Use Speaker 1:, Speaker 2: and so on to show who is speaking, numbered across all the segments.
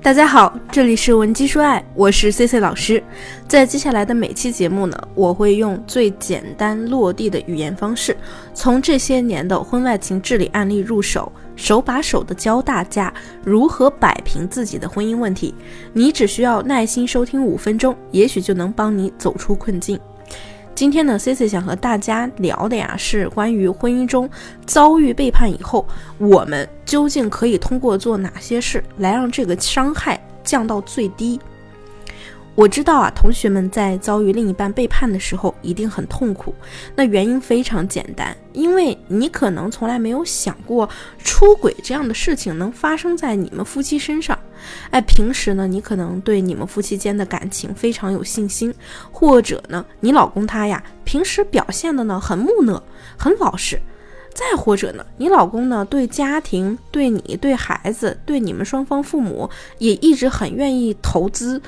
Speaker 1: 大家好，这里是文姬说爱，我是 C C 老师。在接下来的每期节目呢，我会用最简单落地的语言方式，从这些年的婚外情治理案例入手，手把手的教大家如何摆平自己的婚姻问题。你只需要耐心收听五分钟，也许就能帮你走出困境。今天呢，Cici 想和大家聊的呀，是关于婚姻中遭遇背叛以后，我们究竟可以通过做哪些事来让这个伤害降到最低。我知道啊，同学们在遭遇另一半背叛的时候一定很痛苦。那原因非常简单，因为你可能从来没有想过出轨这样的事情能发生在你们夫妻身上。哎，平时呢，你可能对你们夫妻间的感情非常有信心，或者呢，你老公他呀，平时表现的呢很木讷、很老实。再或者呢，你老公呢对家庭、对你、对孩子、对你们双方父母也一直很愿意投资。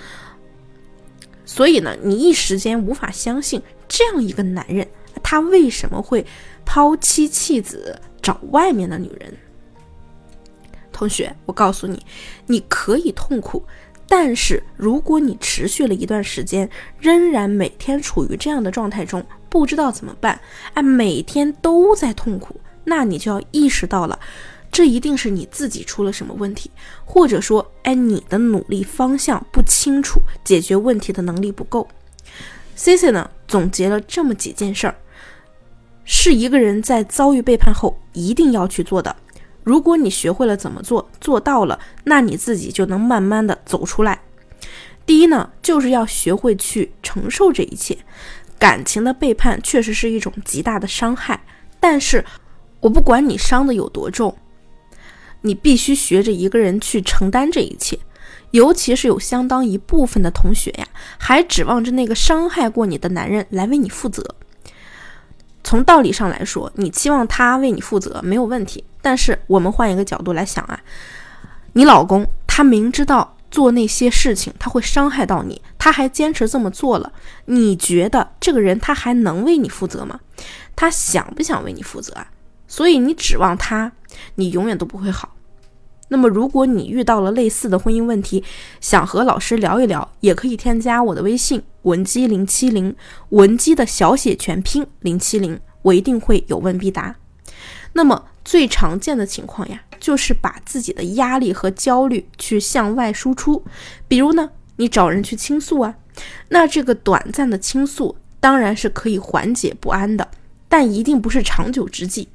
Speaker 1: 所以呢，你一时间无法相信这样一个男人，他为什么会抛妻弃子找外面的女人？同学，我告诉你，你可以痛苦，但是如果你持续了一段时间，仍然每天处于这样的状态中，不知道怎么办，哎，每天都在痛苦，那你就要意识到了。这一定是你自己出了什么问题，或者说，哎，你的努力方向不清楚，解决问题的能力不够。C C 呢，总结了这么几件事儿，是一个人在遭遇背叛后一定要去做的。如果你学会了怎么做，做到了，那你自己就能慢慢的走出来。第一呢，就是要学会去承受这一切。感情的背叛确实是一种极大的伤害，但是我不管你伤的有多重。你必须学着一个人去承担这一切，尤其是有相当一部分的同学呀，还指望着那个伤害过你的男人来为你负责。从道理上来说，你期望他为你负责没有问题。但是我们换一个角度来想啊，你老公他明知道做那些事情他会伤害到你，他还坚持这么做了，你觉得这个人他还能为你负责吗？他想不想为你负责啊？所以你指望他，你永远都不会好。那么，如果你遇到了类似的婚姻问题，想和老师聊一聊，也可以添加我的微信文姬零七零，文姬的小写全拼零七零，我一定会有问必答。那么最常见的情况呀，就是把自己的压力和焦虑去向外输出，比如呢，你找人去倾诉啊，那这个短暂的倾诉当然是可以缓解不安的，但一定不是长久之计。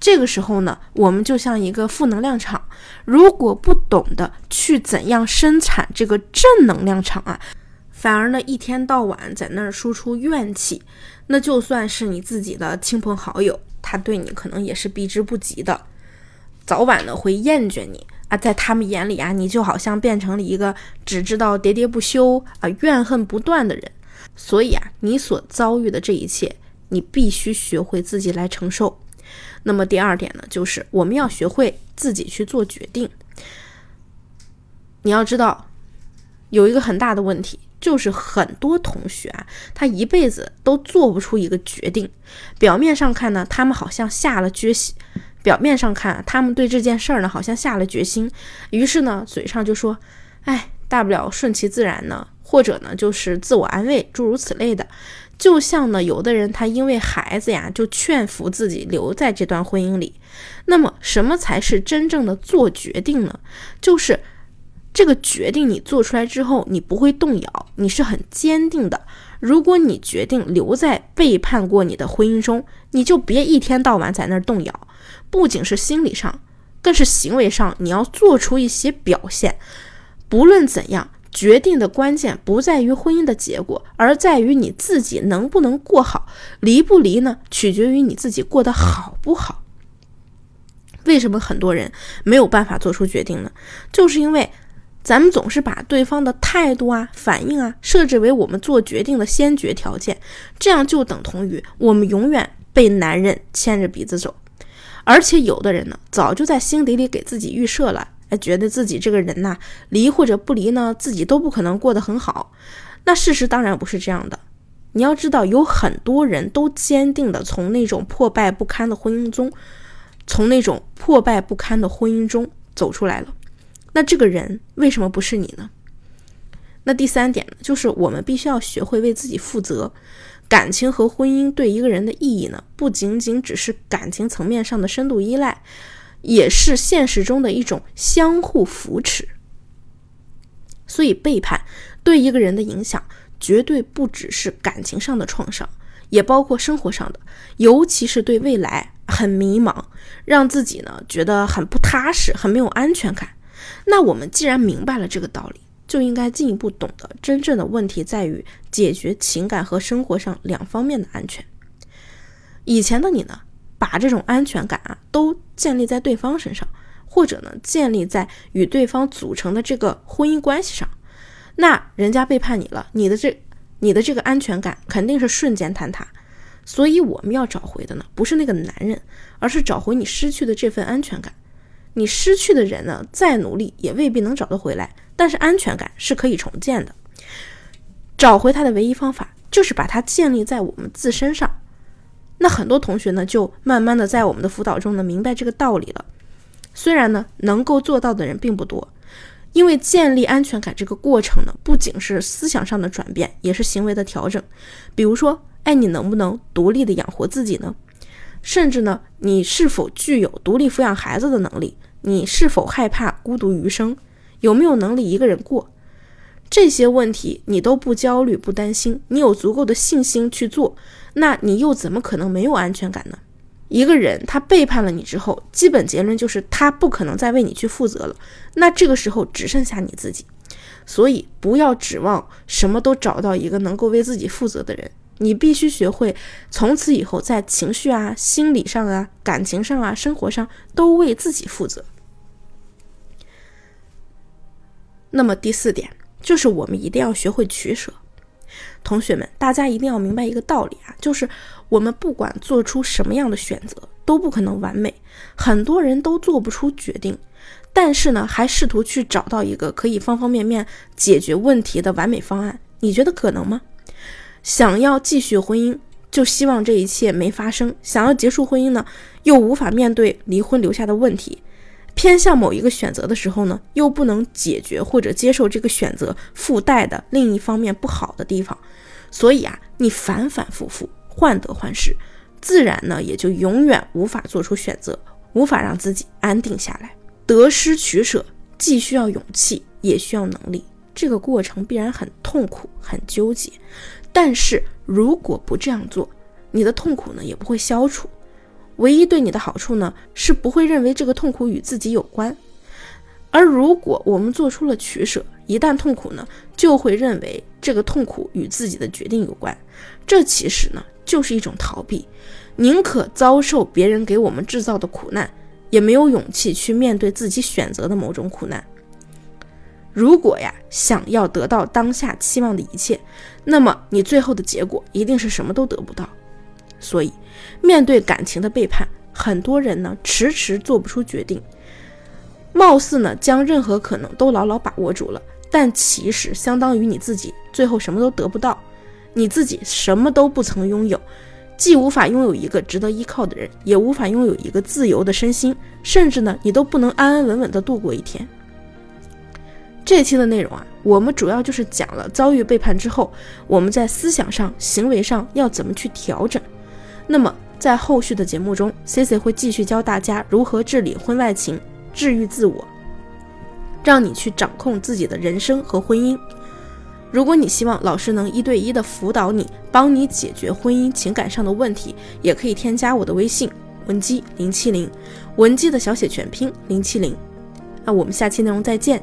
Speaker 1: 这个时候呢，我们就像一个负能量场，如果不懂得去怎样生产这个正能量场啊，反而呢一天到晚在那儿输出怨气，那就算是你自己的亲朋好友，他对你可能也是避之不及的，早晚呢会厌倦你啊，在他们眼里啊，你就好像变成了一个只知道喋喋不休啊、怨恨不断的人。所以啊，你所遭遇的这一切，你必须学会自己来承受。那么第二点呢，就是我们要学会自己去做决定。你要知道，有一个很大的问题，就是很多同学啊，他一辈子都做不出一个决定。表面上看呢，他们好像下了决心；表面上看，他们对这件事儿呢，好像下了决心。于是呢，嘴上就说：“哎，大不了顺其自然呢。”或者呢，就是自我安慰，诸如此类的。就像呢，有的人他因为孩子呀，就劝服自己留在这段婚姻里。那么，什么才是真正的做决定呢？就是这个决定你做出来之后，你不会动摇，你是很坚定的。如果你决定留在背叛过你的婚姻中，你就别一天到晚在那儿动摇。不仅是心理上，更是行为上，你要做出一些表现。不论怎样。决定的关键不在于婚姻的结果，而在于你自己能不能过好。离不离呢？取决于你自己过得好不好。为什么很多人没有办法做出决定呢？就是因为咱们总是把对方的态度啊、反应啊设置为我们做决定的先决条件，这样就等同于我们永远被男人牵着鼻子走。而且有的人呢，早就在心底里给自己预设了。哎，觉得自己这个人呐，离或者不离呢，自己都不可能过得很好。那事实当然不是这样的。你要知道，有很多人都坚定的从那种破败不堪的婚姻中，从那种破败不堪的婚姻中走出来了。那这个人为什么不是你呢？那第三点呢，就是我们必须要学会为自己负责。感情和婚姻对一个人的意义呢，不仅仅只是感情层面上的深度依赖，也是现实中的一种相互扶持。所以，背叛对一个人的影响，绝对不只是感情上的创伤，也包括生活上的，尤其是对未来很迷茫，让自己呢觉得很不踏实，很没有安全感。那我们既然明白了这个道理，就应该进一步懂得，真正的问题在于解决情感和生活上两方面的安全。以前的你呢，把这种安全感啊，都建立在对方身上。或者呢，建立在与对方组成的这个婚姻关系上，那人家背叛你了，你的这你的这个安全感肯定是瞬间坍塌。所以我们要找回的呢，不是那个男人，而是找回你失去的这份安全感。你失去的人呢，再努力也未必能找得回来，但是安全感是可以重建的。找回他的唯一方法，就是把它建立在我们自身上。那很多同学呢，就慢慢的在我们的辅导中呢，明白这个道理了。虽然呢，能够做到的人并不多，因为建立安全感这个过程呢，不仅是思想上的转变，也是行为的调整。比如说，哎，你能不能独立的养活自己呢？甚至呢，你是否具有独立抚养孩子的能力？你是否害怕孤独余生？有没有能力一个人过？这些问题你都不焦虑、不担心，你有足够的信心去做，那你又怎么可能没有安全感呢？一个人他背叛了你之后，基本结论就是他不可能再为你去负责了。那这个时候只剩下你自己，所以不要指望什么都找到一个能够为自己负责的人。你必须学会从此以后在情绪啊、心理上啊、感情上啊、生活上都为自己负责。那么第四点就是我们一定要学会取舍。同学们，大家一定要明白一个道理啊，就是我们不管做出什么样的选择，都不可能完美。很多人都做不出决定，但是呢，还试图去找到一个可以方方面面解决问题的完美方案。你觉得可能吗？想要继续婚姻，就希望这一切没发生；想要结束婚姻呢，又无法面对离婚留下的问题。偏向某一个选择的时候呢，又不能解决或者接受这个选择附带的另一方面不好的地方，所以啊，你反反复复患得患失，自然呢也就永远无法做出选择，无法让自己安定下来。得失取舍既需要勇气，也需要能力，这个过程必然很痛苦、很纠结。但是如果不这样做，你的痛苦呢也不会消除。唯一对你的好处呢，是不会认为这个痛苦与自己有关；而如果我们做出了取舍，一旦痛苦呢，就会认为这个痛苦与自己的决定有关。这其实呢，就是一种逃避，宁可遭受别人给我们制造的苦难，也没有勇气去面对自己选择的某种苦难。如果呀，想要得到当下期望的一切，那么你最后的结果一定是什么都得不到。所以，面对感情的背叛，很多人呢迟迟做不出决定，貌似呢将任何可能都牢牢把握住了，但其实相当于你自己最后什么都得不到，你自己什么都不曾拥有，既无法拥有一个值得依靠的人，也无法拥有一个自由的身心，甚至呢你都不能安安稳稳的度过一天。这期的内容啊，我们主要就是讲了遭遇背叛之后，我们在思想上、行为上要怎么去调整。那么，在后续的节目中，Cici 会继续教大家如何治理婚外情、治愈自我，让你去掌控自己的人生和婚姻。如果你希望老师能一对一的辅导你，帮你解决婚姻情感上的问题，也可以添加我的微信文姬零七零，文姬的小写全拼零七零。那我们下期内容再见，